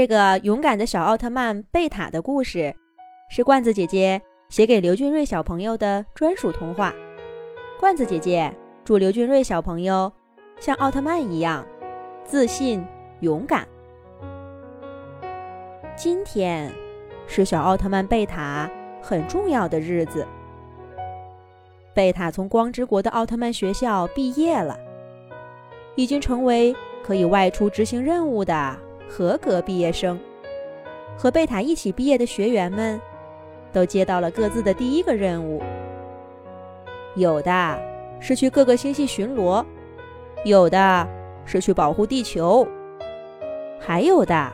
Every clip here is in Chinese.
这个勇敢的小奥特曼贝塔的故事，是罐子姐姐写给刘俊瑞小朋友的专属童话。罐子姐姐祝刘俊瑞小朋友像奥特曼一样自信勇敢。今天是小奥特曼贝塔很重要的日子。贝塔从光之国的奥特曼学校毕业了，已经成为可以外出执行任务的合格毕业生。和贝塔一起毕业的学员们，都接到了各自的第一个任务。有的是去各个星系巡逻，有的是去保护地球，还有的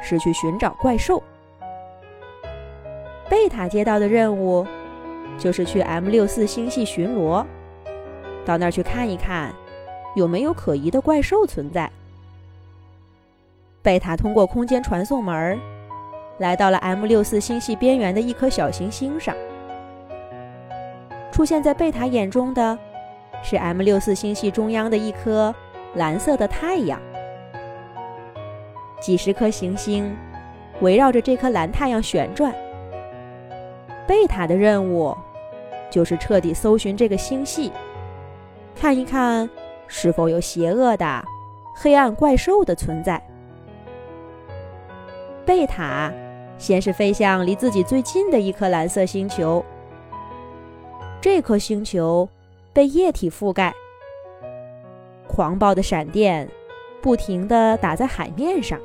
是去寻找怪兽。贝塔接到的任务。就是去 M 六四星系巡逻，到那儿去看一看，有没有可疑的怪兽存在。贝塔通过空间传送门，来到了 M 六四星系边缘的一颗小行星上。出现在贝塔眼中的，是 M 六四星系中央的一颗蓝色的太阳。几十颗行星围绕着这颗蓝太阳旋转。贝塔的任务，就是彻底搜寻这个星系，看一看是否有邪恶的黑暗怪兽的存在。贝塔先是飞向离自己最近的一颗蓝色星球，这颗星球被液体覆盖，狂暴的闪电不停地打在海面上。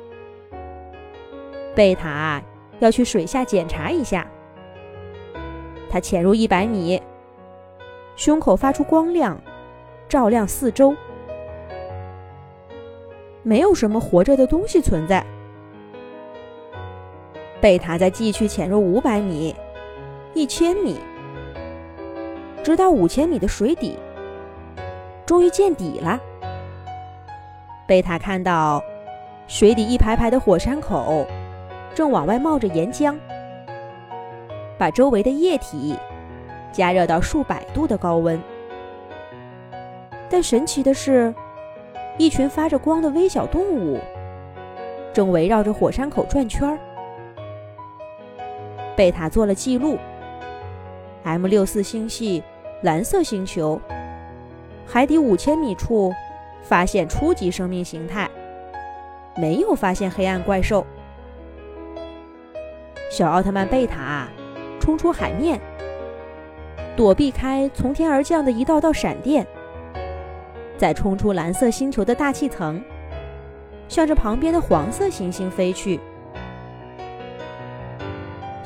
贝塔要去水下检查一下。他潜入一百米，胸口发出光亮，照亮四周，没有什么活着的东西存在。贝塔再继续潜入五百米、一千米，直到五千米的水底，终于见底了。贝塔看到水底一排排的火山口，正往外冒着岩浆。把周围的液体加热到数百度的高温，但神奇的是，一群发着光的微小动物正围绕着火山口转圈儿。贝塔做了记录：M 六四星系蓝色星球海底五千米处发现初级生命形态，没有发现黑暗怪兽。小奥特曼贝塔。冲出海面，躲避开从天而降的一道道闪电，再冲出蓝色星球的大气层，向着旁边的黄色行星飞去。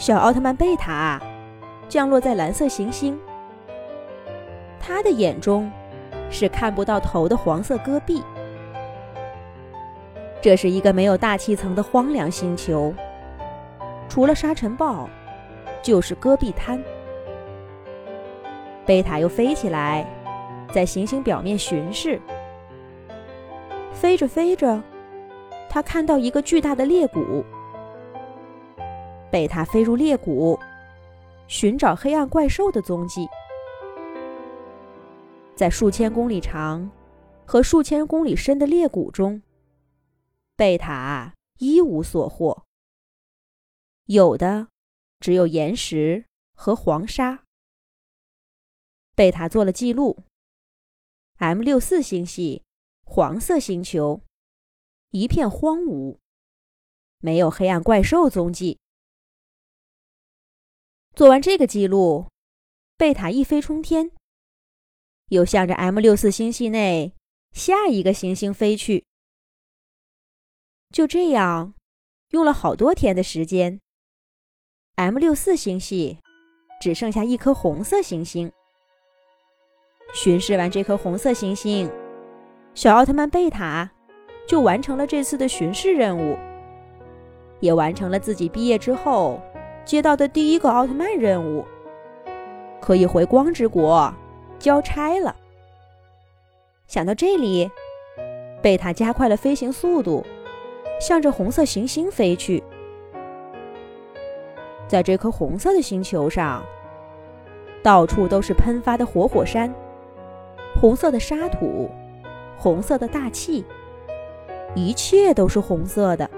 小奥特曼贝塔降落在蓝色行星，他的眼中是看不到头的黄色戈壁。这是一个没有大气层的荒凉星球，除了沙尘暴。就是戈壁滩。贝塔又飞起来，在行星表面巡视。飞着飞着，他看到一个巨大的裂谷。贝塔飞入裂谷，寻找黑暗怪兽的踪迹。在数千公里长和数千公里深的裂谷中，贝塔一无所获。有的。只有岩石和黄沙。贝塔做了记录：M 六四星系黄色星球，一片荒芜，没有黑暗怪兽踪迹。做完这个记录，贝塔一飞冲天，又向着 M 六四星系内下一个行星飞去。就这样，用了好多天的时间。M 六四星系只剩下一颗红色行星。巡视完这颗红色行星，小奥特曼贝塔就完成了这次的巡视任务，也完成了自己毕业之后接到的第一个奥特曼任务，可以回光之国交差了。想到这里，贝塔加快了飞行速度，向着红色行星飞去。在这颗红色的星球上，到处都是喷发的活火山，红色的沙土，红色的大气，一切都是红色的。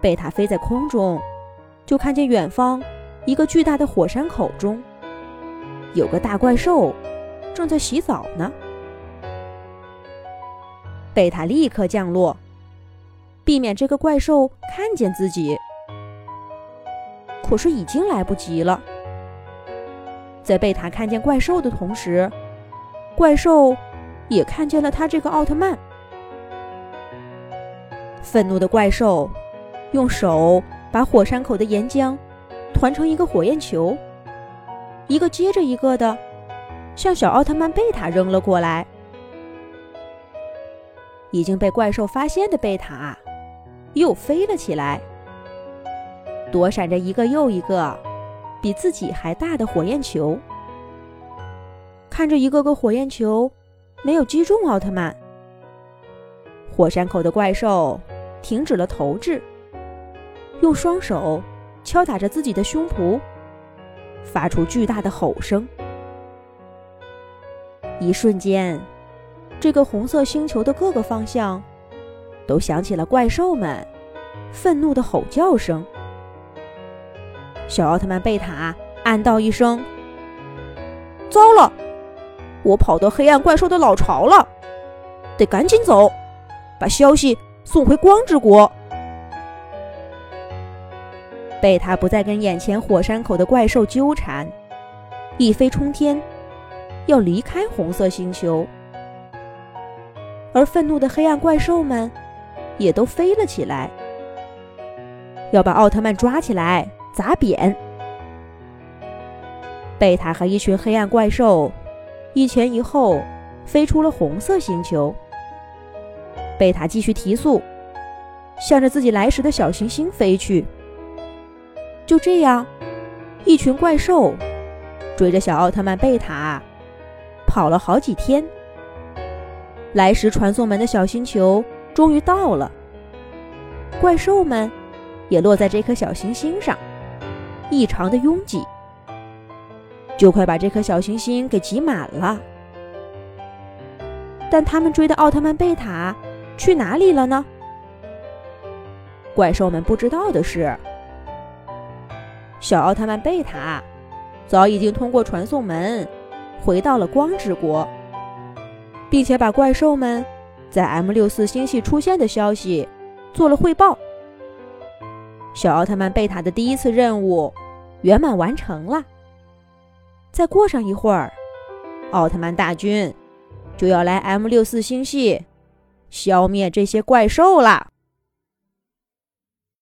贝塔飞在空中，就看见远方一个巨大的火山口中有个大怪兽正在洗澡呢。贝塔立刻降落，避免这个怪兽看见自己。可是已经来不及了。在贝塔看见怪兽的同时，怪兽也看见了他这个奥特曼。愤怒的怪兽用手把火山口的岩浆团成一个火焰球，一个接着一个的向小奥特曼贝塔扔了过来。已经被怪兽发现的贝塔又飞了起来，躲闪着一个又一个比自己还大的火焰球。看着一个个火焰球没有击中奥特曼，火山口的怪兽停止了投掷，用双手敲打着自己的胸脯，发出巨大的吼声。一瞬间。这个红色星球的各个方向，都响起了怪兽们愤怒的吼叫声。小奥特曼贝塔暗道一声：“糟了，我跑到黑暗怪兽的老巢了，得赶紧走，把消息送回光之国。”贝塔不再跟眼前火山口的怪兽纠缠，一飞冲天，要离开红色星球。而愤怒的黑暗怪兽们也都飞了起来，要把奥特曼抓起来砸扁。贝塔和一群黑暗怪兽一前一后飞出了红色星球。贝塔继续提速，向着自己来时的小行星飞去。就这样，一群怪兽追着小奥特曼贝塔跑了好几天。来时传送门的小星球终于到了，怪兽们也落在这颗小行星上，异常的拥挤，就快把这颗小行星给挤满了。但他们追的奥特曼贝塔去哪里了呢？怪兽们不知道的是，小奥特曼贝塔早已经通过传送门回到了光之国。并且把怪兽们在 M 六四星系出现的消息做了汇报。小奥特曼贝塔的第一次任务圆满完成了。再过上一会儿，奥特曼大军就要来 M 六四星系消灭这些怪兽了。